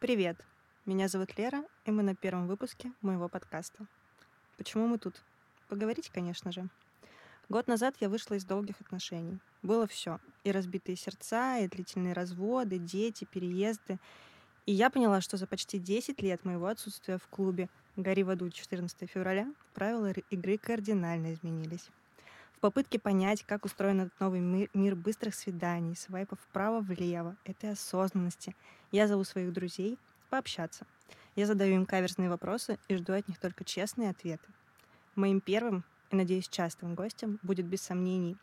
Привет! Меня зовут Лера, и мы на первом выпуске моего подкаста. Почему мы тут? Поговорить, конечно же. Год назад я вышла из долгих отношений. Было все. И разбитые сердца, и длительные разводы, дети, переезды. И я поняла, что за почти 10 лет моего отсутствия в клубе «Гори в аду» 14 февраля правила игры кардинально изменились. В попытке понять, как устроен этот новый мир, мир быстрых свиданий, свайпов вправо-влево, этой осознанности, я зову своих друзей пообщаться. Я задаю им каверзные вопросы и жду от них только честные ответы. Моим первым и, надеюсь, частым гостем будет без сомнений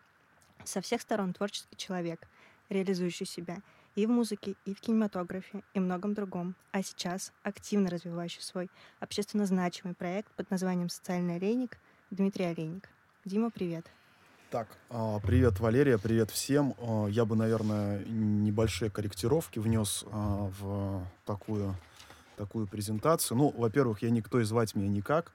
со всех сторон творческий человек, реализующий себя и в музыке, и в кинематографе, и многом другом, а сейчас активно развивающий свой общественно значимый проект под названием «Социальный олейник» Дмитрий Олейник. Дима, привет. Так, а, привет, Валерия, привет всем. А, я бы, наверное, небольшие корректировки внес а, в такую, такую презентацию. Ну, во-первых, я никто и звать меня никак.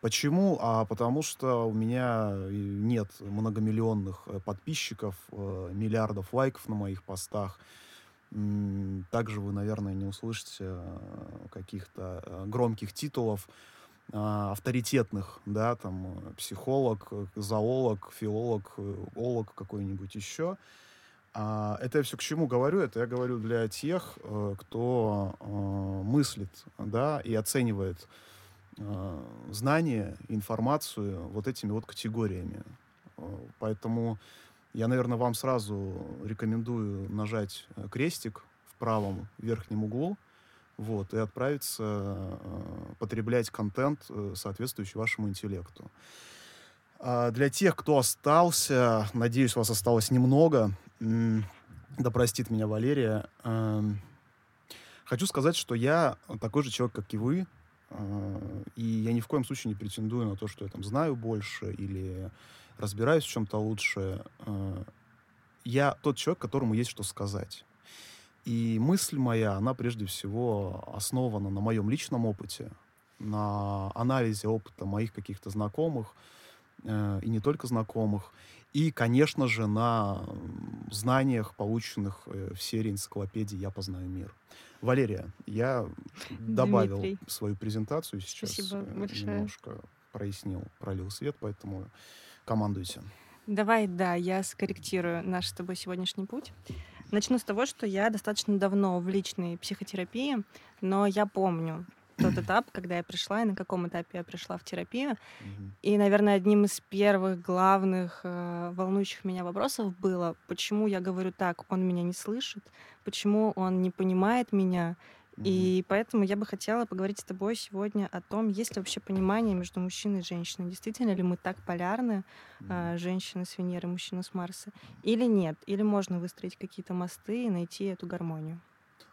Почему? А потому что у меня нет многомиллионных э, подписчиков, э, миллиардов лайков на моих постах. Также вы, наверное, не услышите э, каких-то громких титулов авторитетных, да, там, э, психолог, э, зоолог, филолог, э, олог какой-нибудь еще. А, это я все к чему говорю? Это я говорю для тех, кто мыслит, да, и оценивает знания, информацию вот этими вот категориями. Поэтому я, наверное, вам сразу рекомендую нажать крестик в правом верхнем углу, вот, и отправиться э, потреблять контент, э, соответствующий вашему интеллекту. А для тех, кто остался, надеюсь, вас осталось немного, да простит меня Валерия, э, хочу сказать, что я такой же человек, как и вы, э, и я ни в коем случае не претендую на то, что я там знаю больше или разбираюсь в чем-то лучше. Э, я тот человек, которому есть что сказать. И мысль моя, она прежде всего основана на моем личном опыте, на анализе опыта моих каких-то знакомых, э, и не только знакомых, и, конечно же, на знаниях, полученных э, в серии энциклопедии «Я познаю мир». Валерия, я Дмитрий. добавил свою презентацию сейчас, Спасибо э, большое. немножко прояснил, пролил свет, поэтому командуйте. Давай, да, я скорректирую наш с тобой сегодняшний путь. Начну с того, что я достаточно давно в личной психотерапии, но я помню тот этап, когда я пришла и на каком этапе я пришла в терапию. И, наверное, одним из первых главных э, волнующих меня вопросов было, почему я говорю так, он меня не слышит, почему он не понимает меня, и поэтому я бы хотела поговорить с тобой сегодня о том, есть ли вообще понимание между мужчиной и женщиной. Действительно ли мы так полярны, mm женщина с Венеры, мужчина с Марса, или нет? Или можно выстроить какие-то мосты и найти эту гармонию?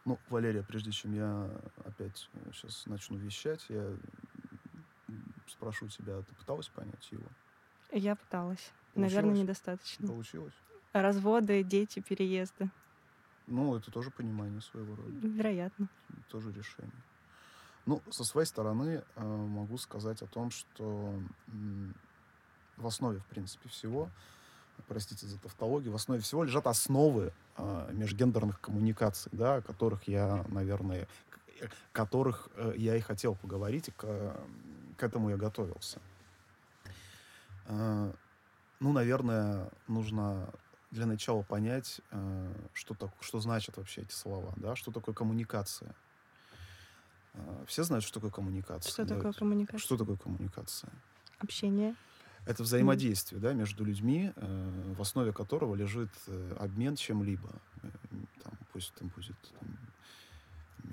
Ну, Валерия, прежде чем я опять сейчас э, начну вещать, я спрошу тебя, ты пыталась понять его? Я пыталась. Получилось? Наверное, недостаточно. Получилось? Разводы, дети, переезды. Ну, это тоже понимание своего рода. Вероятно. Тоже решение. Ну, со своей стороны э, могу сказать о том, что э, в основе, в принципе, всего, простите за тавтологию, в основе всего лежат основы э, межгендерных коммуникаций, да, о которых я, наверное, которых э, я и хотел поговорить, и к, к этому я готовился. Э, ну, наверное, нужно для начала понять, э, что, так, что значат вообще эти слова, да, что такое коммуникация. Э, все знают, что такое коммуникация. Что такое коммуникация? Что такое коммуникация? Общение. Это взаимодействие, mm. да, между людьми, э, в основе которого лежит обмен чем-либо. Там, пусть там будет там,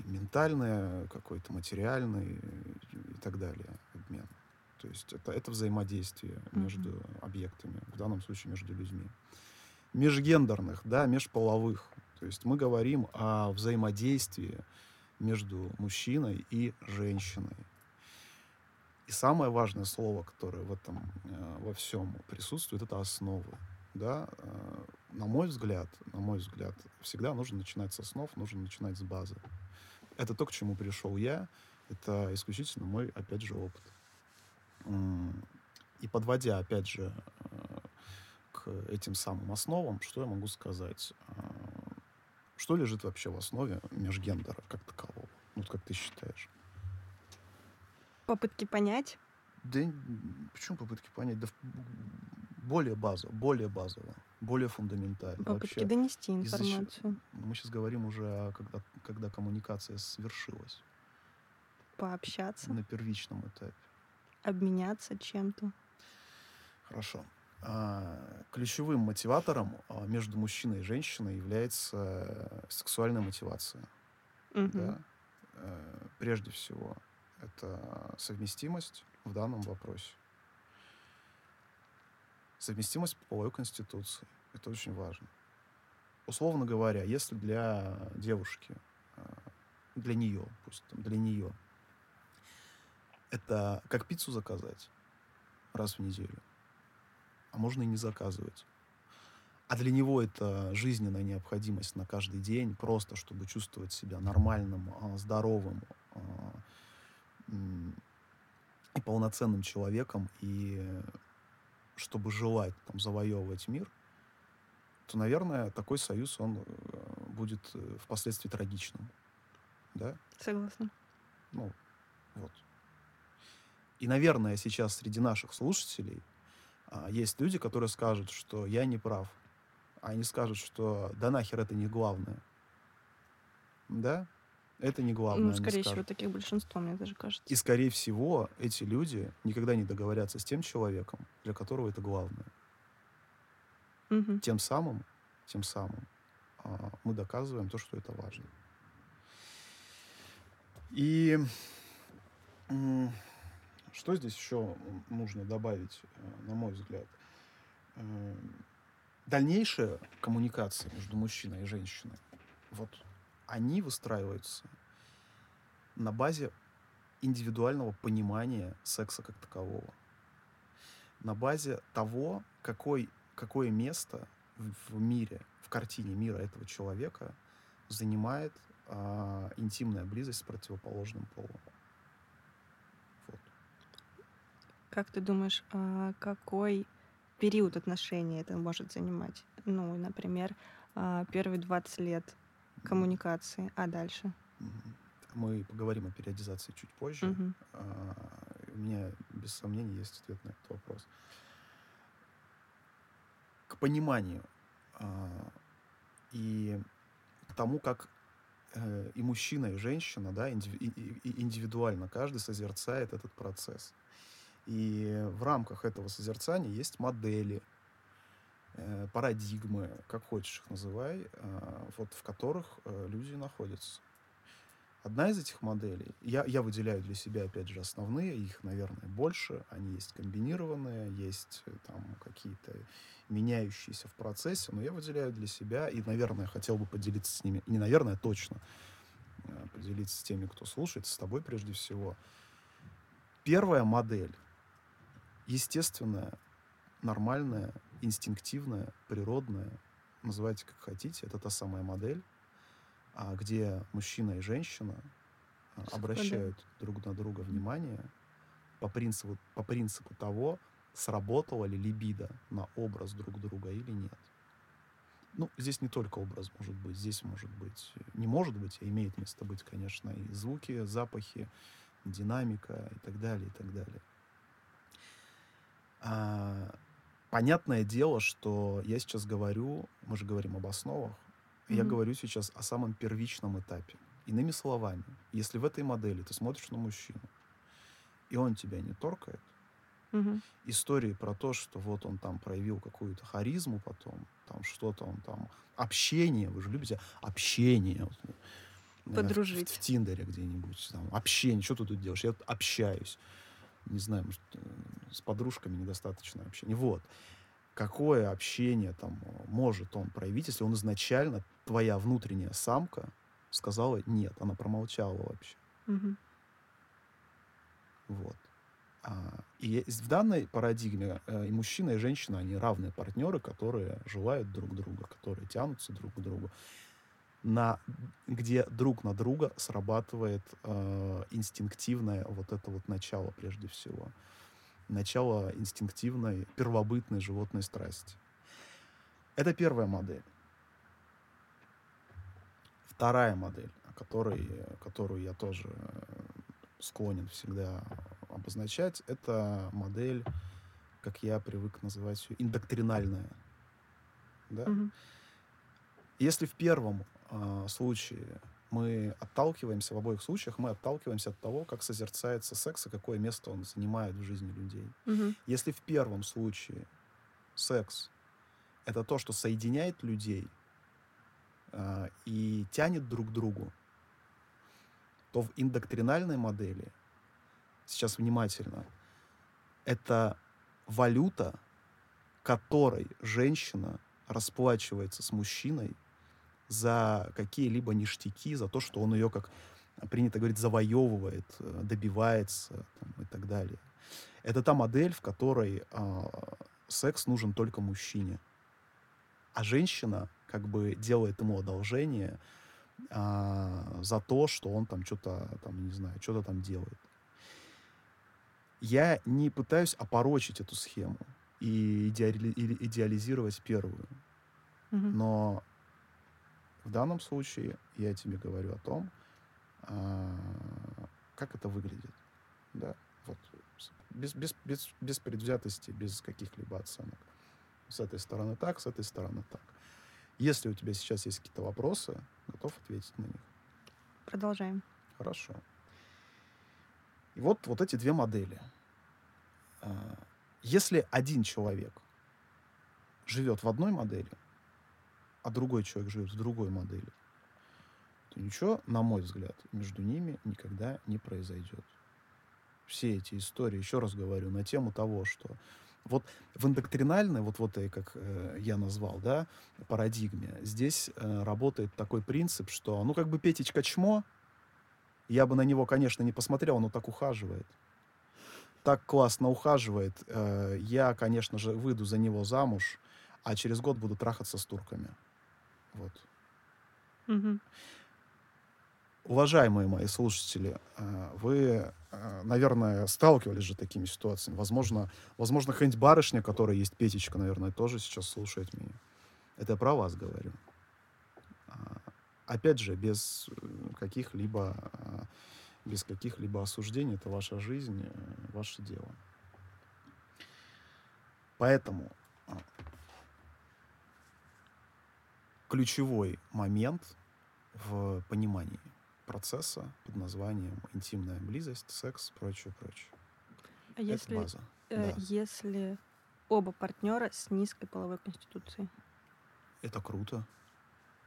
ментальное, какой-то материальный и так далее обмен. То есть это, это взаимодействие mm-hmm. между объектами, в данном случае между людьми межгендерных, да, межполовых. То есть мы говорим о взаимодействии между мужчиной и женщиной. И самое важное слово, которое в этом э, во всем присутствует, это основы. Да? Э, на мой взгляд, на мой взгляд, всегда нужно начинать с основ, нужно начинать с базы. Это то, к чему пришел я. Это исключительно мой, опять же, опыт. И подводя, опять же, э, этим самым основам, что я могу сказать? А, Что лежит вообще в основе межгендера как такового? Ну, вот как ты считаешь? Попытки понять? Да почему попытки понять? Да более базово, более базово, более фундаментально. Попытки вообще, донести информацию. Мы сейчас говорим уже о когда, когда коммуникация свершилась. Пообщаться. На первичном этапе. Обменяться чем-то. Хорошо. А, ключевым мотиватором а, между мужчиной и женщиной является сексуальная мотивация. Угу. Да? Э, прежде всего, это совместимость в данном вопросе. Совместимость половой конституции. Это очень важно. Условно говоря, если для девушки, э, для нее, пусть там, для нее, это как пиццу заказать раз в неделю, а можно и не заказывать. А для него это жизненная необходимость на каждый день, просто чтобы чувствовать себя нормальным, а, здоровым а, и полноценным человеком, и чтобы желать там, завоевывать мир, то, наверное, такой союз, он э, будет э, впоследствии трагичным. Да? Согласна. Ну, вот. И, наверное, сейчас среди наших слушателей есть люди, которые скажут, что я не прав. А они скажут, что да нахер это не главное. Да? Это не главное. Ну, скорее всего, таких большинство, мне даже кажется. И, скорее всего, эти люди никогда не договорятся с тем человеком, для которого это главное. Угу. Тем самым, тем самым а, мы доказываем то, что это важно. И что здесь еще нужно добавить, э, на мой взгляд? Э, дальнейшая коммуникация между мужчиной и женщиной, вот они выстраиваются на базе индивидуального понимания секса как такового. На базе того, какой, какое место в мире, в картине мира этого человека занимает а, интимная близость с противоположным полом. Как ты думаешь, а какой период отношений это может занимать? Ну, например, а, первые 20 лет коммуникации, а дальше? Мы поговорим о периодизации чуть позже. Угу. У меня, без сомнений, есть ответ на этот вопрос. К пониманию и к тому, как э, и мужчина, и женщина, да, индивидуально каждый созерцает этот процесс. И в рамках этого созерцания есть модели, э, парадигмы, как хочешь их называй, э, вот в которых э, люди находятся. Одна из этих моделей, я, я выделяю для себя, опять же, основные, их, наверное, больше, они есть комбинированные, есть там какие-то меняющиеся в процессе, но я выделяю для себя и, наверное, хотел бы поделиться с ними, не наверное, точно поделиться с теми, кто слушает, с тобой прежде всего. Первая модель естественная, нормальная, инстинктивная, природная, называйте как хотите, это та самая модель, а, где мужчина и женщина а, обращают друг на друга внимание по принципу, по принципу того, сработала ли либидо на образ друг друга или нет. Ну, здесь не только образ может быть, здесь может быть, не может быть, а имеет место быть, конечно, и звуки, запахи, динамика и так далее, и так далее. А, понятное дело, что я сейчас говорю, мы же говорим об основах, mm-hmm. я говорю сейчас о самом первичном этапе. Иными словами, если в этой модели ты смотришь на мужчину, и он тебя не торкает, угу. истории про то, что вот он там проявил какую-то харизму потом, там что-то он там, общение, вы же любите общение. Вот, Подружить. В, в Тиндере где-нибудь, там, общение, что ты тут делаешь? Я общаюсь не знаю, может, э, с подружками недостаточно общения. Вот. Какое общение там может он проявить, если он изначально, твоя внутренняя самка, сказала нет, она промолчала вообще. Угу. Вот. А, и в данной парадигме э, и мужчина, и женщина, они равные партнеры, которые желают друг друга, которые тянутся друг к другу на, где друг на друга срабатывает э, инстинктивное вот это вот начало прежде всего. Начало инстинктивной, первобытной животной страсти. Это первая модель. Вторая модель, о которой, которую я тоже э, склонен всегда обозначать, это модель, как я привык называть ее, индоктринальная. Да? Мгм. Если в первом а, случае мы отталкиваемся, в обоих случаях мы отталкиваемся от того, как созерцается секс и какое место он занимает в жизни людей. Мгм. Если в первом случае секс — это то, что соединяет людей а, и тянет друг к другу, то в индоктринальной модели, сейчас внимательно, это валюта, которой женщина расплачивается с мужчиной за какие-либо ништяки, за то, что он ее, как принято говорить, завоевывает, э, добивается там, и так далее. Это та модель, в которой а, секс нужен только мужчине. А женщина как бы делает ему одолжение а, за то, что он там что-то там, не знаю, что-то там делает. Я не пытаюсь опорочить эту схему и идеализировать первую. Мгм. Но в данном случае я тебе говорю о том, а, как это выглядит. Да, вот. Без, без, без, без предвзятости, без каких-либо оценок. С этой стороны так, с этой стороны так. Если у тебя сейчас есть какие-то вопросы, готов ответить на них. Продолжаем. Хорошо. И вот, вот эти две модели. А, Если один человек живет в одной модели, а другой человек живет в другой модели, то ничего, на мой взгляд, между ними никогда не произойдет. Все эти истории, еще раз говорю, на тему того, что вот в индоктринальной, вот, вот и как э, я назвал, да, парадигме, здесь э, работает такой принцип, что, ну, как бы Петечка чмо, я бы на него, конечно, не посмотрел, но так ухаживает. Так классно ухаживает. Э, Я, конечно же, выйду за него замуж, а через год буду трахаться с турками. Вот. Мгм. Уважаемые мои слушатели, э, вы, э, наверное, сталкивались же с такими ситуациями. Возможно, возможно, какая-нибудь барышня, которая есть Петечка, наверное, тоже сейчас слушает меня. Это я про вас говорю. А, Опять же, без э, каких-либо без каких-либо осуждений. Это ваша жизнь, ваше дело. Поэтому а, ключевой момент в понимании процесса под названием интимная близость, секс, прочее, прочее. А если, Это база. э, да. если оба партнера с низкой половой конституцией? Это круто.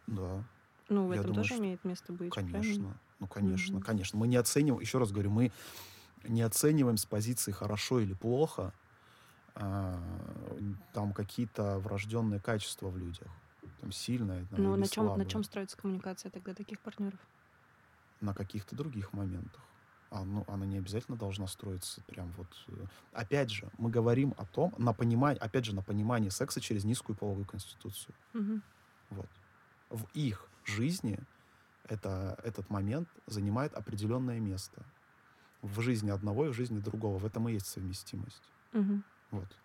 Да, Ну, в Я этом думаю, тоже что- имеет место быть. правильно? конечно. Ну, конечно, Мгм. конечно. Мы не оцениваем, еще раз говорю, мы не оцениваем с позиции хорошо или плохо а, там какие-то врожденные качества в людях. Там сильное там, Ну, на чем, на чем строится коммуникация тогда таких партнеров? на каких-то других моментах. А, ну, она не обязательно должна строиться прям вот... э. Опять же, мы говорим о том, на понимание, опять же, на понимание секса через низкую половую конституцию. Мгм. Вот. В их жизни это, этот момент занимает определенное место. В жизни одного и в жизни другого. В этом и есть совместимость. Мгм. Вот.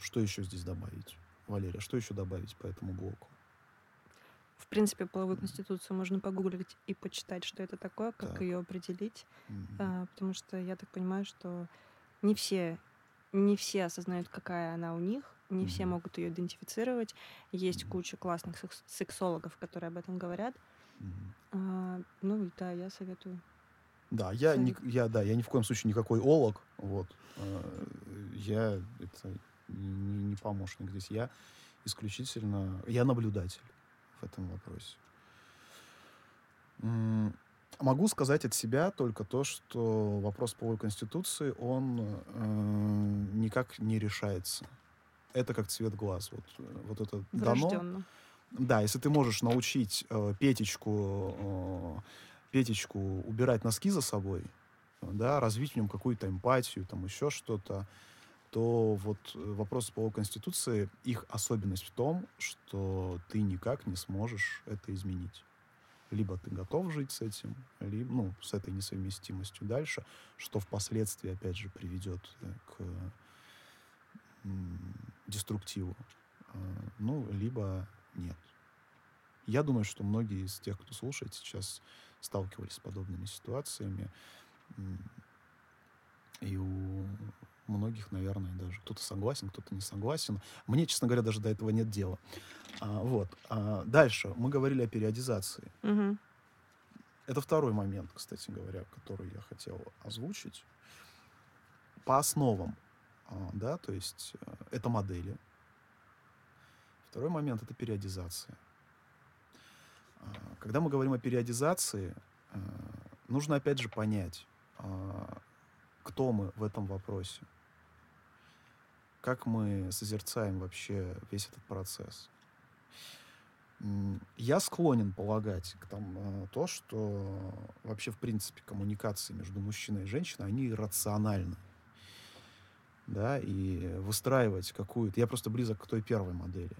Что еще здесь добавить? Валерия, что еще добавить по этому блоку? В принципе, половую конституцию можно погуглить и почитать, что это такое, как Так. ее определить. М. А, потому что я так понимаю, что не все, не все осознают, какая она у них, не все Мгм. могут ее идентифицировать. Есть Мгм. куча классных секс- сексологов, которые об этом говорят. Мгм. А, ну и да, я советую. Да, я, Совет. я, да, я ни в коем случае никакой олог. Вот. Э, Я это не, не помощник здесь. Я исключительно... Я наблюдатель в этом вопросе. Могу сказать от себя только то, что вопрос половой конституции, он э, никак не решается. Это как цвет глаз. Вот, э, вот это дано. Да, если ты можешь научить э, Петечку, э, Петечку убирать носки за собой, э, да, развить в нем какую-то эмпатию, там еще что-то, то вот э, вопрос по Конституции, их особенность в том, что ты никак не сможешь это изменить. Либо ты готов жить с этим, либо, ну, с этой несовместимостью дальше, что впоследствии, опять же, приведет э, к деструктиву э, ну, либо нет. Я думаю, что многие из тех, кто слушает сейчас, сталкивались с подобными ситуациями. И у многих, наверное, даже кто-то согласен, кто-то не согласен. Мне, честно говоря, даже до этого нет дела. А, вот. А, дальше. Мы говорили о периодизации. Угу. Это второй момент, кстати говоря, который я хотел озвучить. По основам, а, да, то есть э, это модели. Второй момент — это периодизация. А, когда мы говорим о периодизации, э, нужно опять же понять, а, кто мы в этом вопросе, как мы созерцаем вообще весь этот процесс. Я склонен полагать к тому, то, что вообще, в принципе, коммуникации между мужчиной и женщиной, они рациональны. Да, и выстраивать какую-то... Я просто близок к той первой модели.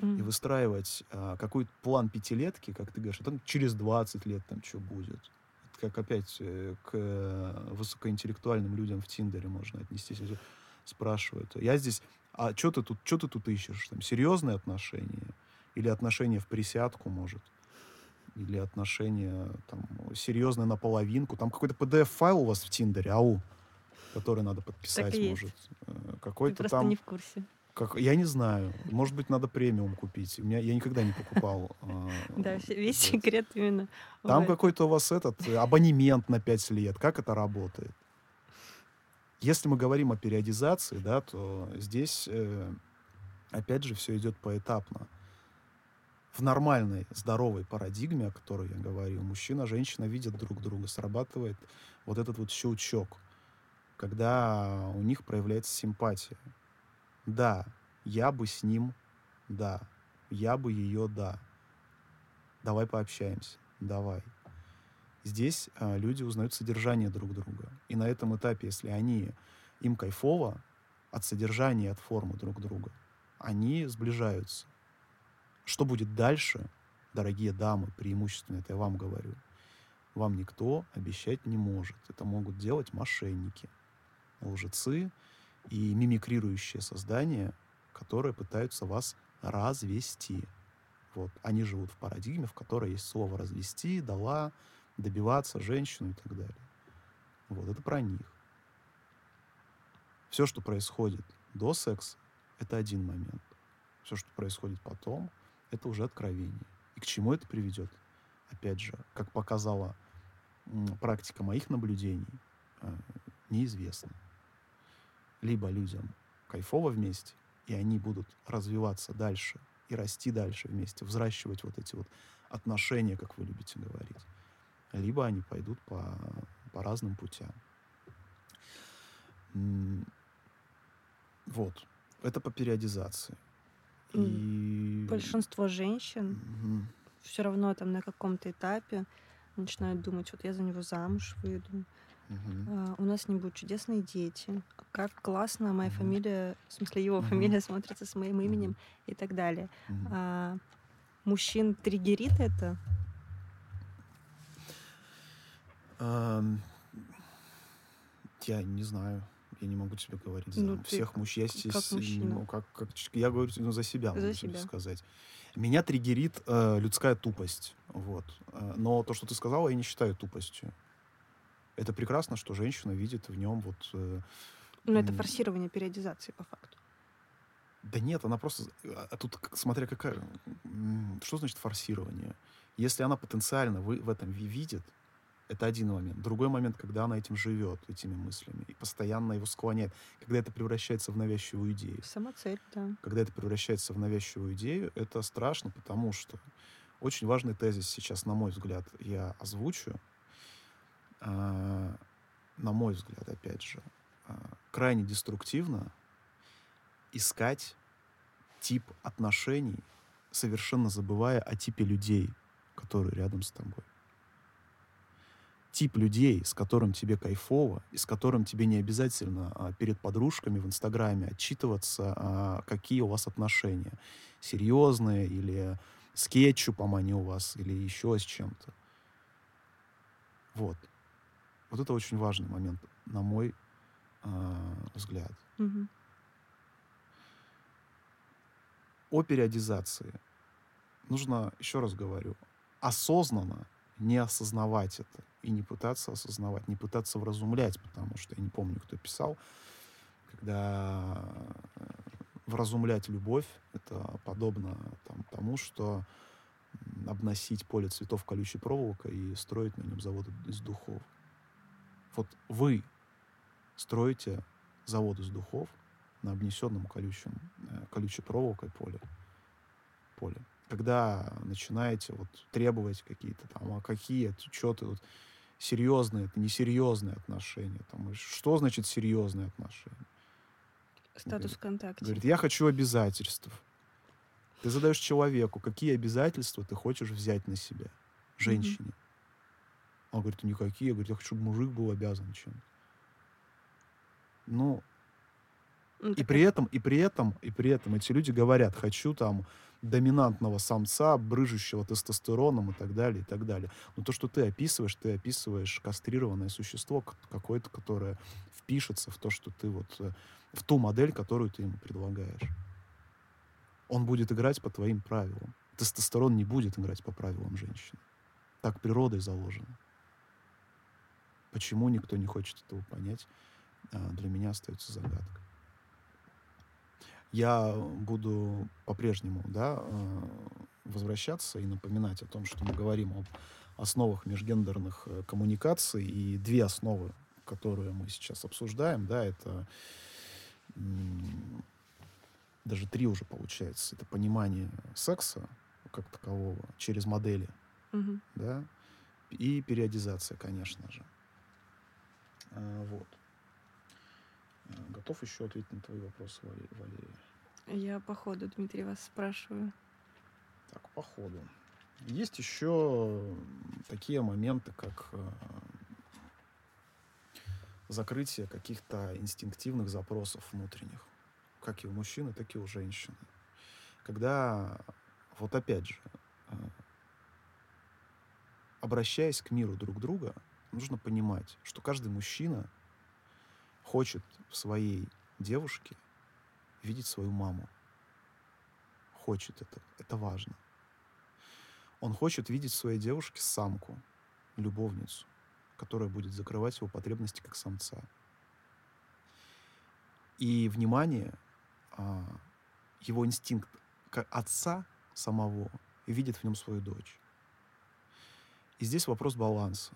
Mm. И выстраивать а, какой-то план пятилетки, как ты говоришь, а там через 20 лет там что будет как опять э, к э, высокоинтеллектуальным людям в Тиндере можно отнестись. Спрашивают. Я здесь, а что ты тут, что ты тут ищешь? Там, серьезные отношения? Или отношения в присядку, может? Или отношения там, серьезные наполовинку? Там какой-то PDF-файл у вас в Тиндере, ау, который надо подписать, может. Э, какой-то Ты там... не в курсе. Как, я не знаю. Может быть, надо премиум купить. У меня, я никогда не покупал. А, да, весь секрет именно. Там какой-то у вас этот э, абонемент на 5 лет. Как это работает? Если мы говорим о периодизации, да, то здесь, э, опять же, все идет поэтапно. В нормальной, здоровой парадигме, о которой я говорил, мужчина женщина видят друг друга, срабатывает вот этот вот щелчок, когда у них проявляется симпатия. Да, я бы с ним, да. Я бы ее, да. Давай пообщаемся. Давай. Здесь а, люди узнают содержание друг друга. И на этом этапе, если они им кайфово от содержания, от формы друг друга, они сближаются. Что будет дальше, дорогие дамы, преимущественно это я вам говорю, вам никто обещать не может. Это могут делать мошенники, лжецы, и мимикрирующие создания, которые пытаются вас развести. Вот. Они живут в парадигме, в которой есть слово «развести», «дала», «добиваться», «женщину» и так далее. Вот это про них. Все, что происходит до секса, это один момент. Все, что происходит потом, это уже откровение. И к чему это приведет? Опять же, как показала практика моих наблюдений, э, неизвестно либо людям кайфово вместе, и они будут развиваться дальше и расти дальше вместе, взращивать вот эти вот отношения, как вы любите говорить, либо они пойдут по, по разным путям. Вот. Это по периодизации. И... Большинство женщин угу. все равно там на каком-то этапе начинают думать, вот я за него замуж выйду, Uh, у нас не будут чудесные дети. Как классно моя uh-huh. фамилия, в смысле его uh-huh. фамилия смотрится с моим именем uh-huh. и так далее. Uh-huh. А, мужчин триггерит это? Я не знаю. Я не могу тебе говорить за ну, всех мужчин. Я, как, ну, как, как, я говорю ну, за себя, за могу себя. сказать. Меня триггерит э, людская тупость. Вот. Э, но то, что ты сказала, я не считаю тупостью. Это прекрасно, что женщина видит в нем вот... Э, ну, это форсирование периодизации, по факту. Да нет, она просто... А, а тут смотря какая... Что значит форсирование? Если она потенциально в, в этом видит, это один момент. Другой момент, когда она этим живет, этими мыслями, и постоянно его склоняет. Когда это превращается в навязчивую идею. Сама цель, да. Когда это превращается в навязчивую идею, это страшно, потому что очень важный тезис сейчас, на мой взгляд, я озвучу. А, на мой взгляд, опять же, а, крайне деструктивно искать тип отношений, совершенно забывая о типе людей, которые рядом с тобой. Тип людей, с которым тебе кайфово, и с которым тебе не обязательно а, перед подружками в Инстаграме отчитываться, а, какие у вас отношения. Серьезные или с кетчупом они у вас, или еще с чем-то. Вот. Вот это очень важный момент, на мой э, взгляд. Угу. о периодизации. Нужно, еще раз говорю, осознанно не осознавать это и не пытаться осознавать, не пытаться вразумлять, потому что я не помню, кто писал, когда э, вразумлять любовь, это подобно там, тому, что обносить поле цветов колючей проволокой и строить на нем завод из духов. Вот вы строите завод из духов на обнесенном колючим, э, колючей проволокой поле. поле. Когда начинаете вот требовать какие-то там, а какие, что ты вот, серьезные, это несерьезные отношения. Там, что значит серьезные отношения? Статус ВКонтакте. Говорит, я хочу обязательств. Ты задаешь человеку, какие обязательства ты хочешь взять на себя, женщине. Mm-hmm. Он говорит, никакие. Я говорю, я хочу, чтобы мужик был обязан чем-то. Ну, ну и при этом, и при этом, и при этом эти люди говорят, хочу там доминантного самца, брыжущего тестостероном и так далее, и так далее. Но то, что ты описываешь, ты описываешь кастрированное существо какое-то, которое впишется в то, что ты вот, э, в ту модель, которую ты ему предлагаешь. Он будет играть по твоим правилам. Тестостерон не будет играть по правилам женщины. Так природой заложено. Почему никто не хочет этого понять, а, для меня остается загадкой я буду по-прежнему да, э, возвращаться и напоминать о том, что мы говорим об основах межгендерных э, коммуникаций. И две основы, которые мы сейчас обсуждаем, да, это даже три уже получается. Это понимание секса как такового через модели, угу. да, и периодизация, конечно же. А, вот. Готов еще ответить на твои вопросы, Валерия? Я по ходу, Дмитрий, вас спрашиваю. Так, по ходу. Есть еще такие моменты, как э, закрытие каких-то инстинктивных запросов внутренних, как и у мужчины, так и у женщины. Когда, вот опять же, э, обращаясь к миру друг друга, нужно понимать, что каждый мужчина хочет в своей девушке видеть свою маму. Хочет это. Это важно. Он хочет видеть в своей девушке самку, любовницу, которая будет закрывать его потребности как самца. И внимание, а, его инстинкт отца самого видит в нем свою дочь. И здесь вопрос баланса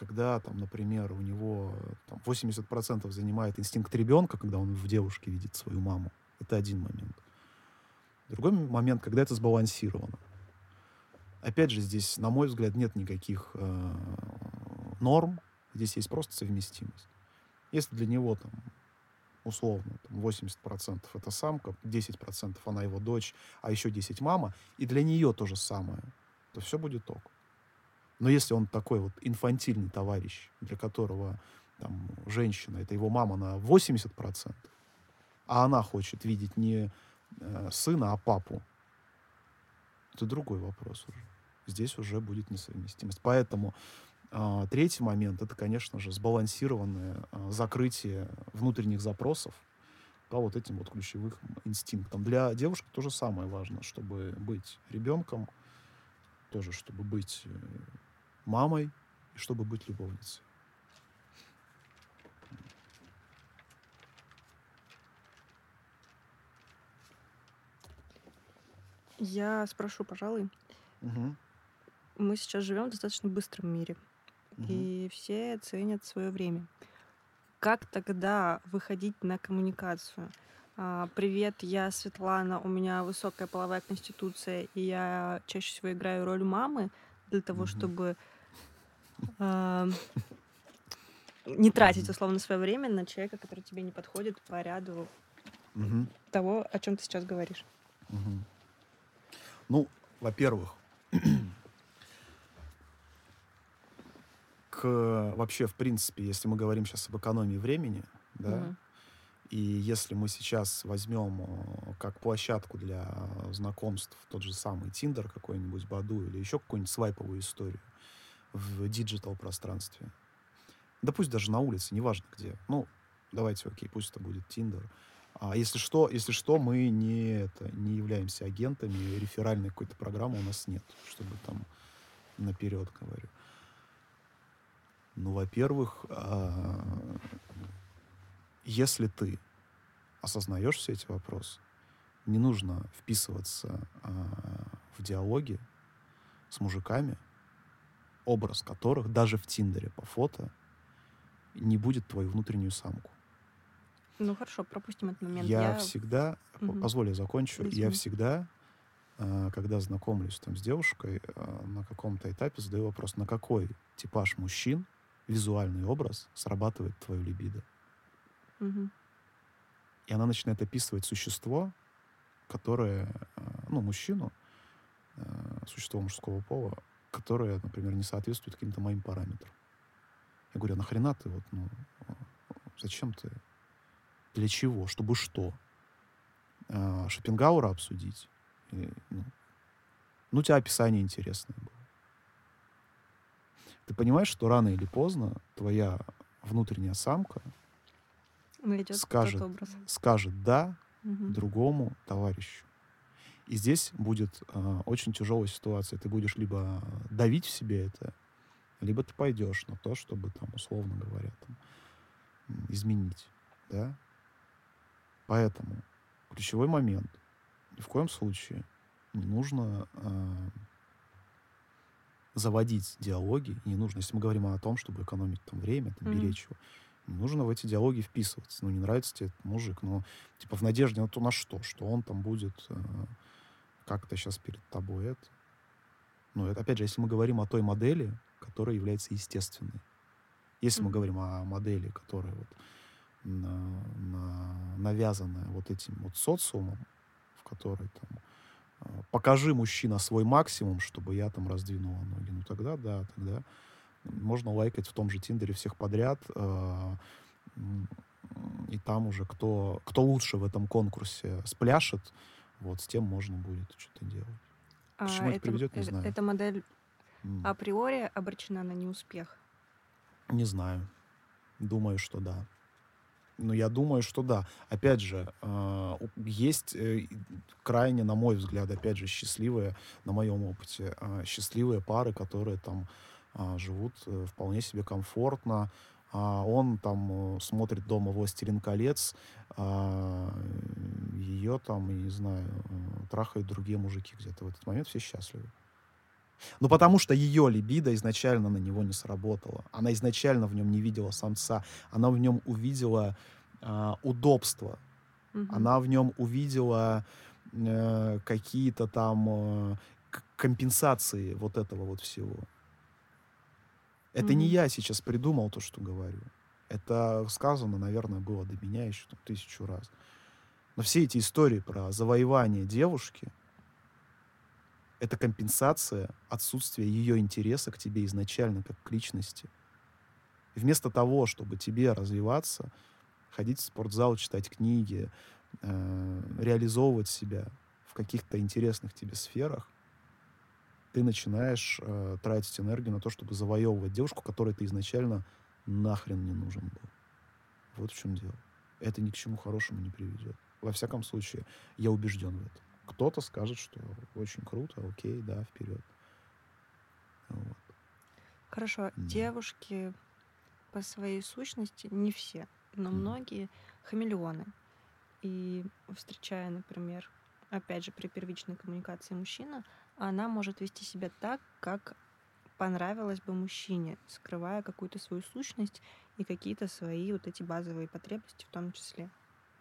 когда, там, например, у него там, 80% занимает инстинкт ребенка, когда он в девушке видит свою маму. Это один момент. Другой момент, когда это сбалансировано. Опять же, здесь, на мой взгляд, нет никаких э, норм. Здесь есть просто совместимость. Если для него там условно, там 80% это самка, 10% она его дочь, а еще 10 мама, и для нее то же самое, то все будет ок. Но если он такой вот инфантильный товарищ, для которого там, женщина, это его мама на 80%, а она хочет видеть не э, сына, а папу, это другой вопрос уже. Здесь уже будет несовместимость. Поэтому э, третий момент это, конечно же, сбалансированное э, закрытие внутренних запросов по вот этим вот ключевых инстинктам. Для девушки то же самое важно, чтобы быть ребенком, тоже чтобы быть э, мамой и чтобы быть любовницей. Я спрошу, пожалуй. Угу. Мы сейчас живем в достаточно быстром мире, Угу. и все ценят свое время. Как тогда выходить на коммуникацию? А, Привет, я Светлана, у меня высокая половая конституция, и я чаще всего играю роль мамы для того, Мгм. чтобы не тратить условно свое время на человека, который тебе не подходит по ряду Угу. того, о чем ты сейчас говоришь. Угу. Ну, во-первых, к вообще, в принципе, если мы говорим сейчас об экономии времени, да, Мгм. и если мы сейчас возьмем э, как площадку для знакомств тот же самый Tinder какой-нибудь, Badoo или еще какую-нибудь свайповую историю в digital пространстве, да пусть даже на улице, неважно где, ну, давайте, окей, пусть это будет Tinder. А если что, если что, мы не, это, не являемся агентами, реферальной какой-то программы у нас нет, чтобы там наперед говорю. Ну, во-первых, а, если ты осознаешь все эти вопросы, не нужно вписываться а, в диалоги с мужиками, образ которых даже в Тиндере по фото не будет твою внутреннюю самку. Ну хорошо, пропустим этот момент. Я, всегда, Мгм. позволь, я закончу. Извини. Я всегда, а, когда знакомлюсь там с девушкой, а, на каком-то этапе задаю вопрос, на какой типаж мужчин визуальный образ срабатывает твою либидо. Мгм. И она начинает описывать существо, которое, а, ну, мужчину, а, существо мужского пола, которое, например, не соответствует каким-то моим параметрам. Я говорю, а нахрена ты вот, ну, зачем ты? Для чего? Чтобы что? А, Шопенгауэра обсудить? Или, ну, ну, у тебя описание интересное было. Ты понимаешь, что рано или поздно твоя внутренняя самка Найдет Скажет. скажет «да» Мгм. другому товарищу. И здесь будет а, очень тяжелая ситуация. Ты будешь либо давить в себе это, либо ты пойдешь на то, чтобы там, условно говоря, там, изменить. Да? Поэтому ключевой момент. Ни в коем случае не нужно а, заводить диалоги. Не нужно, если мы говорим о том, чтобы экономить там время, там, Мгм. беречь его, не нужно в эти диалоги вписываться. Ну, не нравится тебе этот мужик, но типа в надежде на то, на что? Что он там будет э, как-то сейчас перед тобой это. Ну, это опять же, если мы говорим о той модели, которая является естественной. Если мы Мгм. говорим о модели, которая вот на- на- навязанная вот этим вот социумом, в которой там э, покажи мужчина свой максимум, чтобы я там раздвинула ноги. Ну тогда да, тогда можно лайкать в том же Тиндере всех подряд. э, и там уже кто, кто лучше в этом конкурсе спляшет, вот с тем можно будет что-то делать. А чему это эта- приведет, не э- знаю. Эта модель априори обречена на неуспех. Не знаю. Думаю, что да. Ну, я думаю, что да. Опять же, э, есть э, крайне, на мой взгляд, опять же, счастливые, на моем опыте, счастливые пары, которые там а, живут вполне себе комфортно. А он там э, смотрит дома «Властелин колец», а ее там, я не знаю, э, трахают другие мужики где-то в этот момент, все счастливы. Ну, потому что ее либидо изначально на него не сработала. Она изначально в нем не видела самца. Она в нем увидела а, удобства. Мгм. Она в нем увидела э, какие-то там э, компенсации вот этого вот всего. Это не Мгм. я сейчас придумал то, что говорю. Это сказано, наверное, было до меня еще там, тысячу раз. Но все эти истории про завоевание девушки — это компенсация отсутствия ее интереса к тебе изначально, как к личности. Вместо того, чтобы тебе развиваться, ходить в спортзал, читать книги, э, реализовывать себя в каких-то интересных тебе сферах, ты начинаешь э, тратить энергию на то, чтобы завоевывать девушку, которой ты изначально нахрен не нужен был. Вот в чем дело. Это ни к чему хорошему не приведет. Во всяком случае, я убежден в этом. Кто-то скажет, что очень круто, окей, да, вперед. Вот. Хорошо, Да. девушки по своей сущности, не все, но Мгм. многие хамелеоны. И встречая, например, опять же, при первичной коммуникации мужчина, она может вести себя так, как понравилось бы мужчине, скрывая какую-то свою сущность и какие-то свои вот эти базовые потребности в том числе.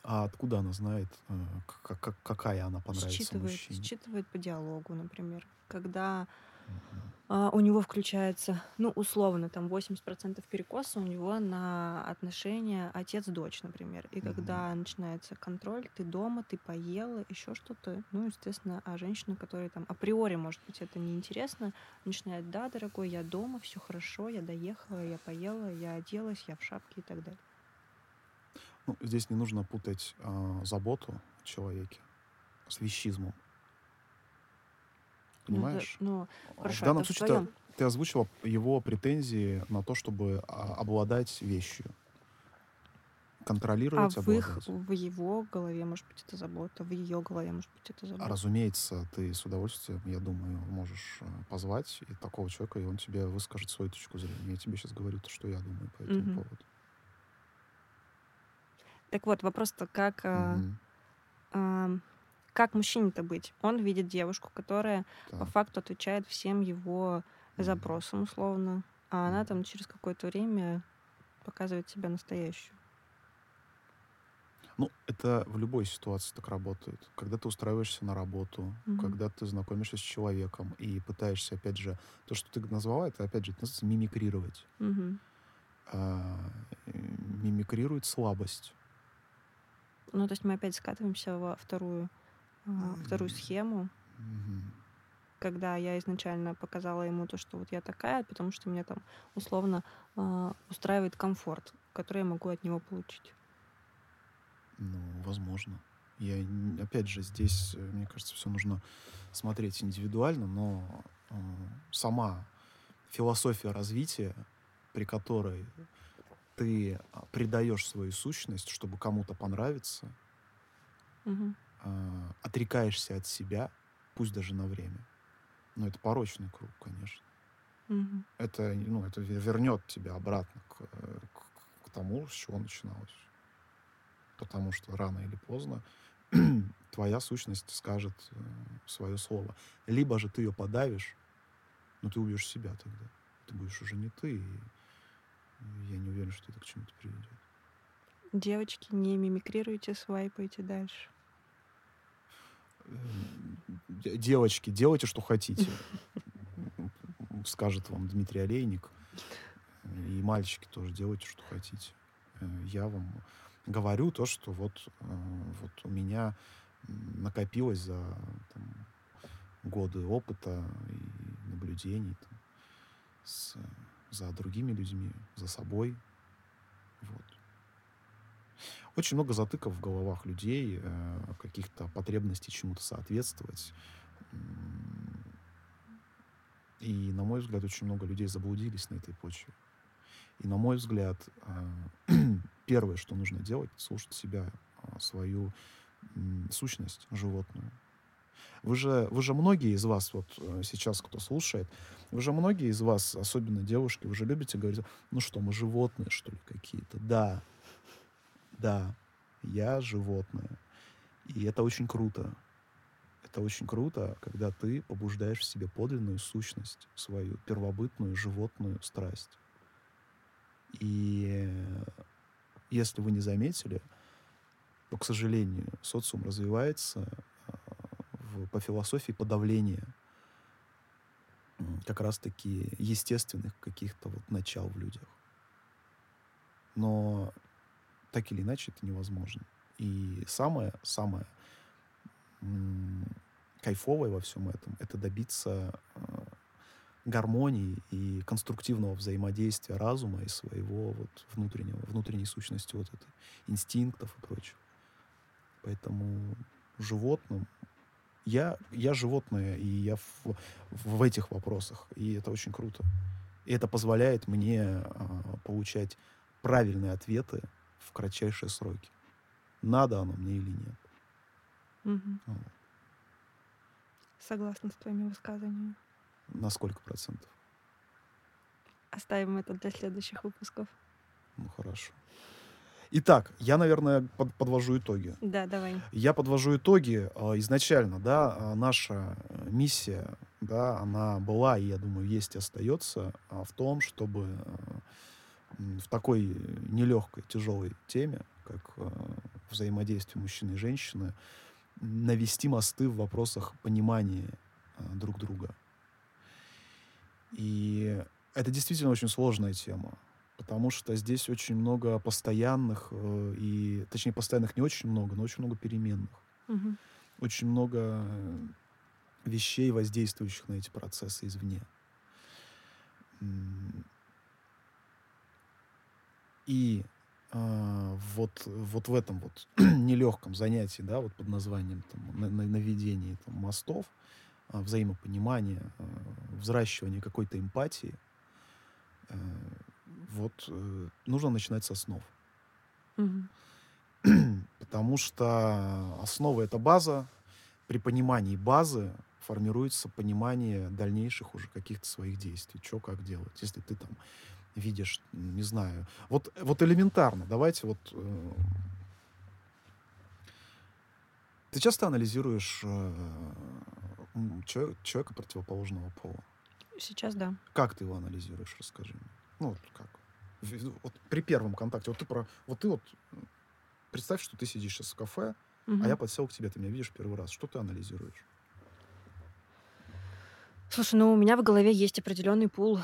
А откуда она знает, э, какая она понравится считывает, мужчине? считывает по диалогу, например. Когда. А, у него включается, ну, условно, там 80% перекоса у него на отношения отец-дочь, например. И когда начинается контроль, ты дома, ты поела, еще что-то, ну, естественно, а женщина, которая там априори, может быть, это неинтересно, начинает, да, дорогой, я дома, все хорошо, я доехала, я поела, я оделась, я в шапке и так далее. Ну, здесь не нужно путать а, заботу о человеке с вещизмом. Ну, Понимаешь? Ну, А, хорошо, в данном случае твоем. ты, ты озвучила его претензии на то, чтобы а, обладать вещью, контролировать, а в их, в его голове, может быть, это забота, в ее голове, может быть, это А, забота. Разумеется, ты с удовольствием, я думаю, можешь э, позвать и такого человека, и он тебе выскажет свою точку зрения. Я тебе сейчас говорю то, что я думаю по этому Мгм. поводу. Так вот, вопрос-то как, а, Мгм. Как мужчине-то быть? Он видит девушку, которая по Так. факту отвечает всем его запросам условно, а она там через какое-то время показывает себя настоящую. Ну, это в любой ситуации так работает. Когда ты устраиваешься на работу, Мгм. когда ты знакомишься с человеком и пытаешься, опять же, то, что ты назвала, это, опять же, это называется мимикрировать. Мгм. А, э, мимикрирует слабость. Ну, то есть мы опять скатываемся во вторую, а, вторую схему, когда я изначально показала ему то, что вот я такая, потому что меня там условно а, устраивает комфорт, который я могу от него получить. Ну, возможно. Я, опять же, здесь, э, мне кажется, все нужно смотреть индивидуально, но э, сама философия развития, при которой ты а, придаешь свою сущность, чтобы кому-то понравиться, Мгм. А, отрекаешься от себя, пусть даже на время. Но это порочный круг, конечно. Мгм. Это, ну, это ве- вернет тебя обратно к, э, к- к тому, с чего начиналось. Потому что рано или поздно твоя сущность скажет свое слово. Либо же ты ее подавишь, но ты убьешь себя тогда. Ты будешь уже не ты. И я не уверен, что это к чему-то приведет. Девочки, не мимикрируйте, свайпайте дальше. Д- Девочки, делайте, что хотите. Скажет вам Дмитрий Олейник. И мальчики тоже делайте, что хотите. Э, Я вам говорю то, что вот, э, вот у меня накопилось за там, годы опыта и наблюдений там, с, за другими людьми, за собой. Вот. Очень много затыков в головах людей, э, каких-то потребностей чему-то соответствовать. И, на мой взгляд, очень много людей заблудились на этой почве. И, на мой взгляд, э, первое, что нужно делать, слушать себя, э, свою сущность животную. Вы же, вы же многие из вас, вот э, сейчас кто слушает, вы же многие из вас, особенно девушки, вы же любите говорить, ну что, мы животные, что ли, какие-то? Да, да, я животное. И это очень круто. Это очень круто, когда ты побуждаешь в себе подлинную сущность, свою первобытную животную страсть. И э, если вы не заметили, то, к сожалению, социум развивается э, в- по философии подавления как раз-таки естественных каких-то вот начал в людях. Но так или иначе это невозможно. И самое, самое кайфовое во всем этом это добиться э, гармонии и конструктивного взаимодействия разума и своего вот внутреннего, внутренней сущности вот этой, инстинктов и прочего. Поэтому животным я, я животное, и я в, в этих вопросах, и это очень круто. И это позволяет мне а, получать правильные ответы в кратчайшие сроки. Надо оно мне или нет. Мгм. Вот. Согласна с твоими высказываниями. На сколько процентов? Оставим это для следующих выпусков. Ну, хорошо. Итак, я, наверное, под- подвожу итоги. Да, давай. Я подвожу итоги. А, Изначально, да, а, наша э, миссия, да, она была, и я думаю, есть и остается а, в том, чтобы э, в такой нелегкой, тяжелой теме, как э, взаимодействие мужчины и женщины, навести мосты в вопросах понимания э, друг друга. И это действительно очень сложная тема, потому что здесь очень много постоянных, э, и, точнее, постоянных не очень много, но очень много переменных. Мгм. Очень много э, вещей, воздействующих на эти процессы извне. И а, вот, вот в этом вот нелегком занятии, да, вот под названием там, на- на- наведение там, мостов, а, взаимопонимания, а, взращивания какой-то эмпатии, э, вот э, нужно начинать с основ. Мгм. Потому что основа — это база. При понимании базы формируется понимание дальнейших уже каких-то своих действий, что как делать. Если ты там видишь, не знаю, вот, вот элементарно, давайте вот... э, Ты часто анализируешь э, чё- человека противоположного пола? Сейчас да. Как ты его анализируешь, расскажи мне. Ну, вот как? Вот при первом контакте. Вот ты про... Вот ты вот... Представь, что ты сидишь сейчас в кафе, Мгм. а я подсел к тебе, ты меня видишь первый раз. Что ты анализируешь? Слушай, ну у меня в голове есть определенный пул.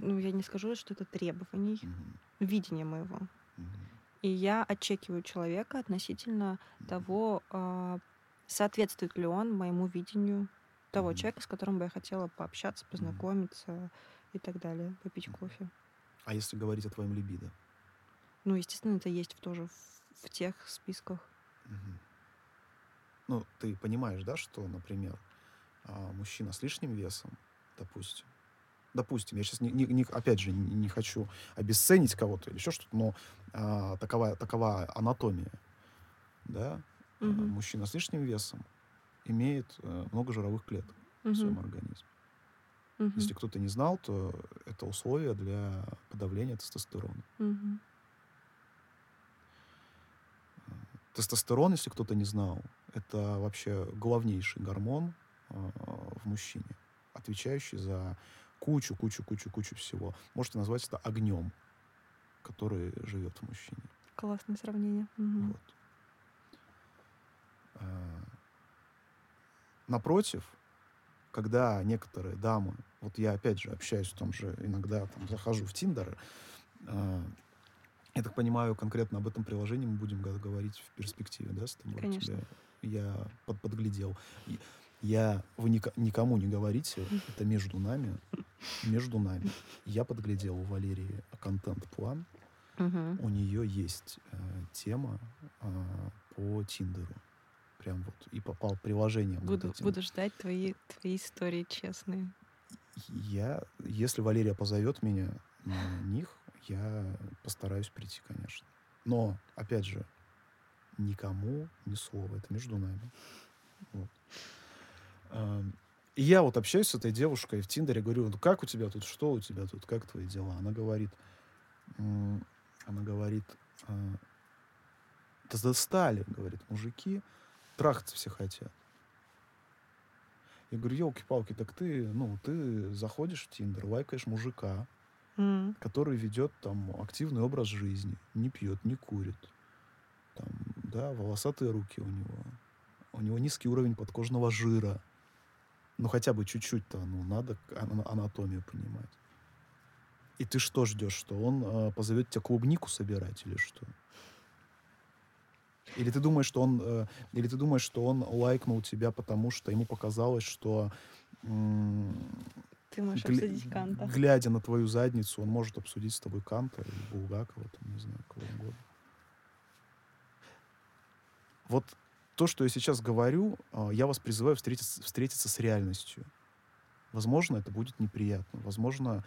Ну, я не скажу, что это требований, Мгм. видения моего. Мгм. И я отчекиваю человека относительно того, а, соответствует ли он моему видению того Мгм. человека, с которым бы я хотела пообщаться, познакомиться и так далее, попить кофе. А если говорить о твоем либидо? Ну, естественно, это есть тоже в, в тех списках. Мгм. Ну, ты понимаешь, да, что, например, а, мужчина с лишним весом, допустим, допустим, я сейчас, не, не- не- опять же, не, не хочу обесценить кого-то или еще что-то, но а, такова, такова анатомия, да, Мгм. мужчина с лишним весом имеет э, много жировых клеток в своем организме. Мгм. Если кто-то не знал, то это условие для подавления тестостерона. Мгм. Тестостерон, если кто-то не знал, это вообще главнейший гормон э, в мужчине, отвечающий за кучу, кучу, кучу, кучу всего. Можете назвать это огнем, который живет в мужчине. Классное сравнение. Мгм. Вот. Э, Напротив, когда некоторые дамы, вот я опять же общаюсь в том же, иногда там захожу в Тиндер, э, я так понимаю, конкретно об этом приложении мы будем говорить в перспективе, да, с тобой? Конечно. Тебя- я под, подглядел. И Я, вы ника- никому не говорите, это между нами, между нами. Я подглядел у Валерии контент-план, Мгм. у нее есть э, тема э, по Тиндеру. Прям вот. И попал приложением. вот Буду, этим. буду ждать твои, твои истории честные. Я, если Валерия позовет меня на них, я постараюсь прийти, конечно. Но, опять же, никому ни слова. Это между нами. Вот. И я вот общаюсь с этой девушкой в Тиндере, говорю, ну как у тебя тут, что у тебя тут, как твои дела? Она говорит, она говорит, э, да достали, говорит, мужики, трахаться все хотят. Я говорю, елки-палки, так ты, ну, ты заходишь в Тиндер, лайкаешь мужика, М. который ведет там активный образ жизни, не пьет, не курит, там, да, волосатые руки у него, у него низкий уровень подкожного жира, ну хотя бы чуть-чуть-то, ну надо анатомию понимать. И ты что ждешь, что он э, позовет тебя клубнику собирать или что? Или ты думаешь, что он, э, или ты думаешь, что он лайкнул тебя, потому что ему показалось, что Ты можешь Гля- обсудить Канта. Глядя на твою задницу, он может обсудить с тобой Канта или Булгакова, там, не знаю, кого угодно. Вот то, что я сейчас говорю, а, я вас призываю встретиться, встретиться с реальностью. Возможно, это будет неприятно. Возможно,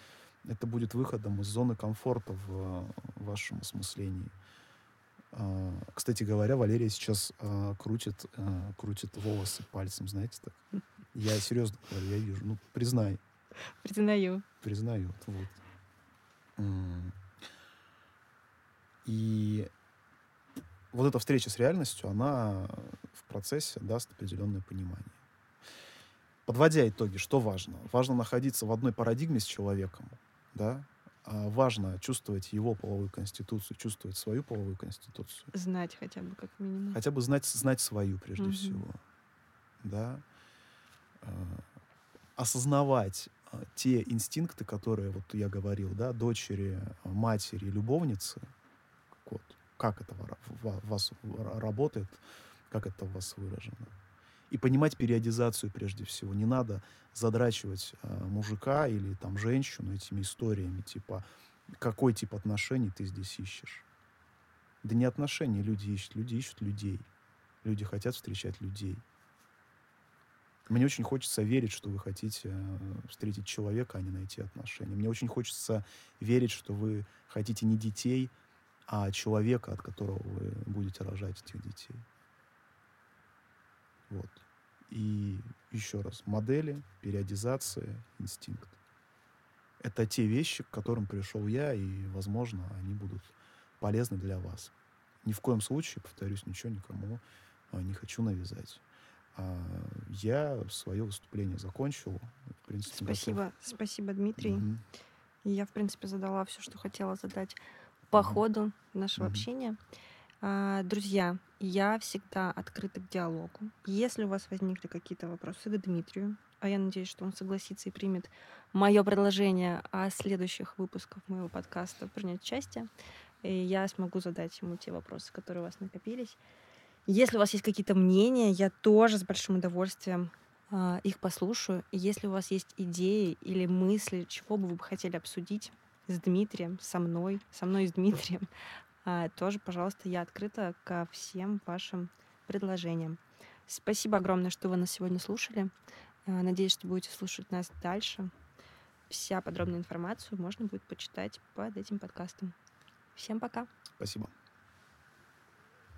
это будет выходом из зоны комфорта в вашем осмыслении. А, Кстати говоря, Валерия сейчас а, крутит, крутит волосы пальцем, знаете так? Я серьезно говорю, я вижу. Ну, признай, Признаю. признают. Вот. И вот эта встреча с реальностью, она в процессе даст определенное понимание. Подводя итоги, что важно? Важно находиться в одной парадигме с человеком, да? А важно чувствовать его половую конституцию, чувствовать свою половую конституцию. Знать хотя бы как минимум. Хотя бы знать, знать свою прежде Мгм. всего. Да. А, осознавать а, те инстинкты, которые, вот я говорил, да, дочери, матери, любовницы, вот, как это вас ра- работает, как это у вас выражено. И понимать периодизацию прежде всего. Не надо задрачивать а, мужика или там женщину этими историями, типа, какой тип отношений ты здесь ищешь. Да не отношения люди ищут, люди ищут людей. Люди хотят встречать людей. Мне очень хочется верить, что вы хотите э, встретить человека, а не найти отношения. Мне очень хочется верить, что вы хотите не детей, а человека, от которого вы будете рожать этих детей. Вот. И еще раз, модели, периодизация, инстинкт. Это те вещи, к которым пришел я, и, возможно, они будут полезны для вас. Ни в коем случае, повторюсь, ничего никому а, не хочу навязать. А, я свое выступление закончил. В принципе, спасибо, готов. спасибо, Дмитрий. И я, в принципе, задала все, что хотела задать по ходу нашего Мгм. общения. А, Друзья, я всегда открыта к диалогу. Если у вас возникли какие-то вопросы к Дмитрию, а я надеюсь, что он согласится и примет мое предложение о следующих выпусках моего подкаста принять участие, и я смогу задать ему те вопросы, которые у вас накопились. Если у вас есть какие-то мнения, я тоже с большим удовольствием а, их послушаю. Если у вас есть идеи или мысли, чего бы вы хотели обсудить с Дмитрием, со мной, со мной и с Дмитрием, а, тоже, пожалуйста, я открыта ко всем вашим предложениям. Спасибо огромное, что вы нас сегодня слушали. А, Надеюсь, что будете слушать нас дальше. Вся подробная информацию можно будет почитать под этим подкастом. Всем пока! Спасибо.